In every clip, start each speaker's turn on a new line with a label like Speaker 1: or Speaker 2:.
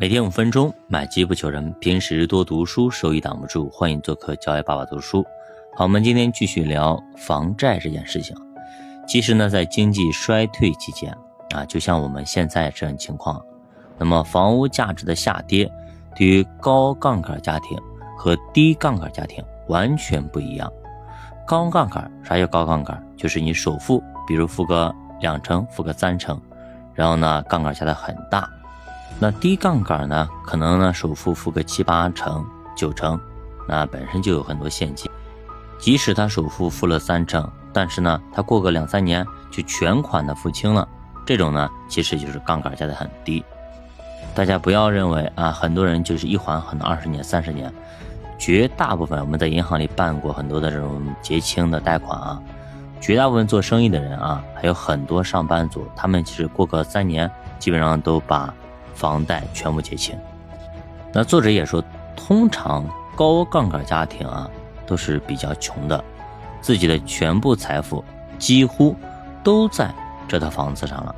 Speaker 1: 每天五分钟，买机不求人。平时多读书，收益挡不住。欢迎做客教育爸爸读书。好，我们今天继续聊房债这件事情。其实呢，在经济衰退期间啊，就像我们现在这种情况，那么房屋价值的下跌，对于高杠杆家庭和低杠杆家庭完全不一样。高杠杆啥叫高杠杆？就是你首付，比如付个两成，付个三成，然后呢，杠杆加的很大。那低杠杆呢？可能呢首付付个七八成、九成，那本身就有很多现金。即使他首付付了三成，但是呢他过个两三年就全款的付清了，这种呢其实就是杠杆加的很低。大家不要认为啊，很多人就是一还可能二十年、三十年，绝大部分我们在银行里办过很多的这种结清的贷款啊，绝大部分做生意的人啊，还有很多上班族，他们其实过个三年，基本上都把。房贷全部结清，那作者也说，通常高杠杆家庭啊都是比较穷的，自己的全部财富几乎都在这套房子上了，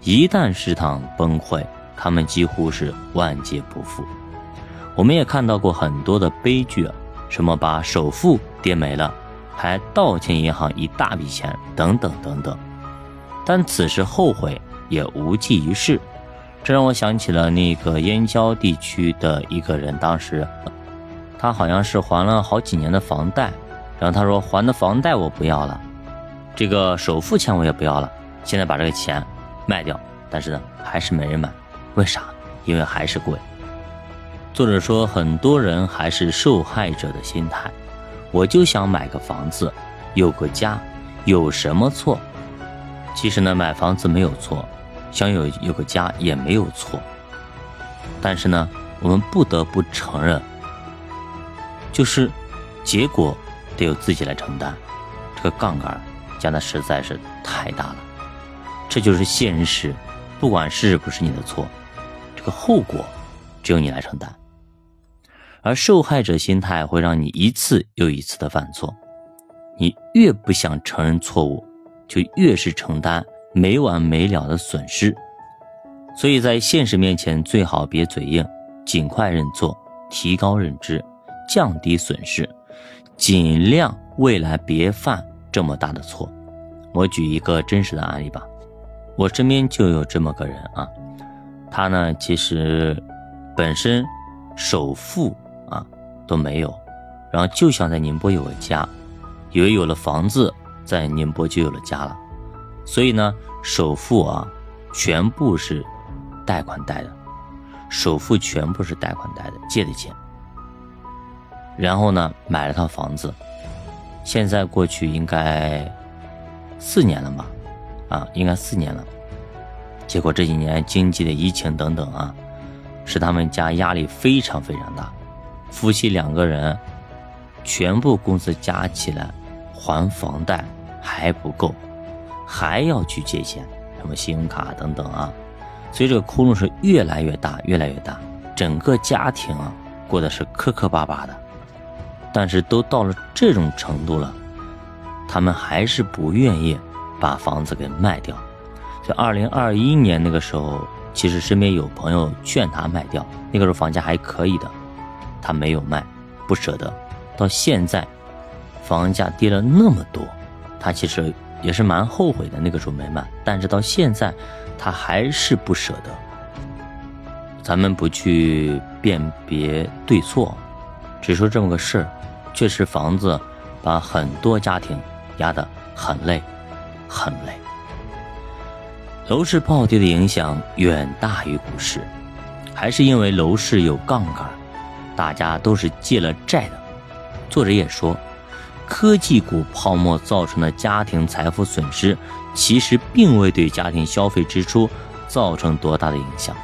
Speaker 1: 一旦市场崩溃，他们几乎是万劫不复。我们也看到过很多的悲剧，什么把首付跌没了，还倒欠银行一大笔钱，等等等等，但此时后悔也无济于事。这让我想起了那个燕郊地区的一个人，当时他好像是还了好几年的房贷，然后他说还的房贷我不要了，这个首付钱我也不要了，现在把这个钱卖掉，但是呢还是没人买，为啥？因为还是贵。作者说很多人还是受害者的心态，我就想买个房子，有个家，有什么错？其实呢买房子没有错。想有有个家也没有错，但是呢，我们不得不承认，就是结果得由自己来承担。这个杠杆加的实在是太大了，这就是现实。不管是不是你的错，这个后果只有你来承担。而受害者心态会让你一次又一次的犯错，你越不想承认错误，就越是承担。没完没了的损失，所以在现实面前最好别嘴硬，尽快认错，提高认知，降低损失，尽量未来别犯这么大的错。我举一个真实的案例吧，我身边就有这么个人啊，他呢其实本身首付啊都没有，然后就想在宁波有个家，以为有了房子在宁波就有了家了。所以呢，首付啊，全部是贷款贷的，首付全部是贷款贷的，借的钱。然后呢，买了套房子，现在过去应该四年了吧？啊，应该四年了。结果这几年经济的疫情等等啊，使他们家压力非常非常大，夫妻两个人全部工资加起来还房贷还不够。还要去借钱，什么信用卡等等啊，所以这个窟窿是越来越大，越来越大，整个家庭啊过得是磕磕巴巴的。但是都到了这种程度了，他们还是不愿意把房子给卖掉。在二零二一年那个时候，其实身边有朋友劝他卖掉，那个时候房价还可以的，他没有卖，不舍得。到现在，房价跌了那么多，他其实。也是蛮后悔的，那个时候没卖，但是到现在，他还是不舍得。咱们不去辨别对错，只说这么个事儿，确实房子把很多家庭压得很累，很累。楼市暴跌的影响远大于股市，还是因为楼市有杠杆，大家都是借了债的。作者也说。科技股泡沫造成的家庭财富损失，其实并未对家庭消费支出造成多大的影响，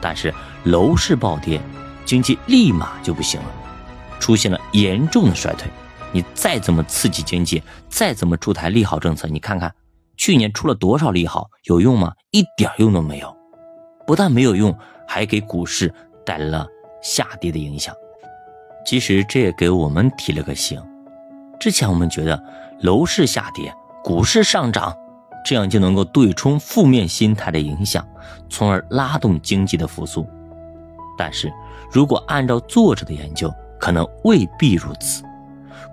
Speaker 1: 但是楼市暴跌，经济立马就不行了，出现了严重的衰退。你再怎么刺激经济，再怎么出台利好政策，你看看去年出了多少利好，有用吗？一点用都没有，不但没有用，还给股市带来了下跌的影响。其实这也给我们提了个醒。之前我们觉得楼市下跌，股市上涨，这样就能够对冲负面心态的影响，从而拉动经济的复苏。但是如果按照作者的研究，可能未必如此。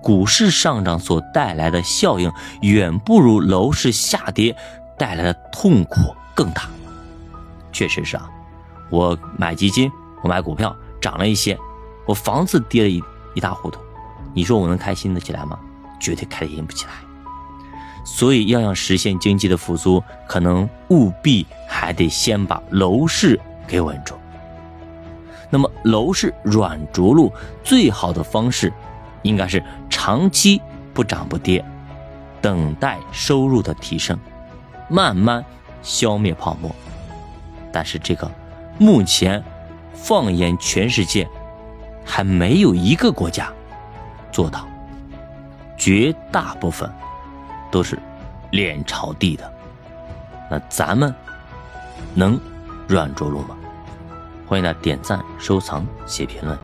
Speaker 1: 股市上涨所带来的效应，远不如楼市下跌带来的痛苦更大。确实是啊，我买基金，我买股票涨了一些，我房子跌了一一塌糊涂，你说我能开心的起来吗？绝对开心不起来。所以要想实现经济的复苏，可能务必还得先把楼市给稳住。那么楼市软着陆最好的方式，应该是长期不涨不跌，等待收入的提升，慢慢消灭泡沫。但是这个目前，放眼全世界，还没有一个国家做到，绝大部分都是脸朝地的。那咱们能软着陆吗？欢迎大家点赞、收藏、写评论。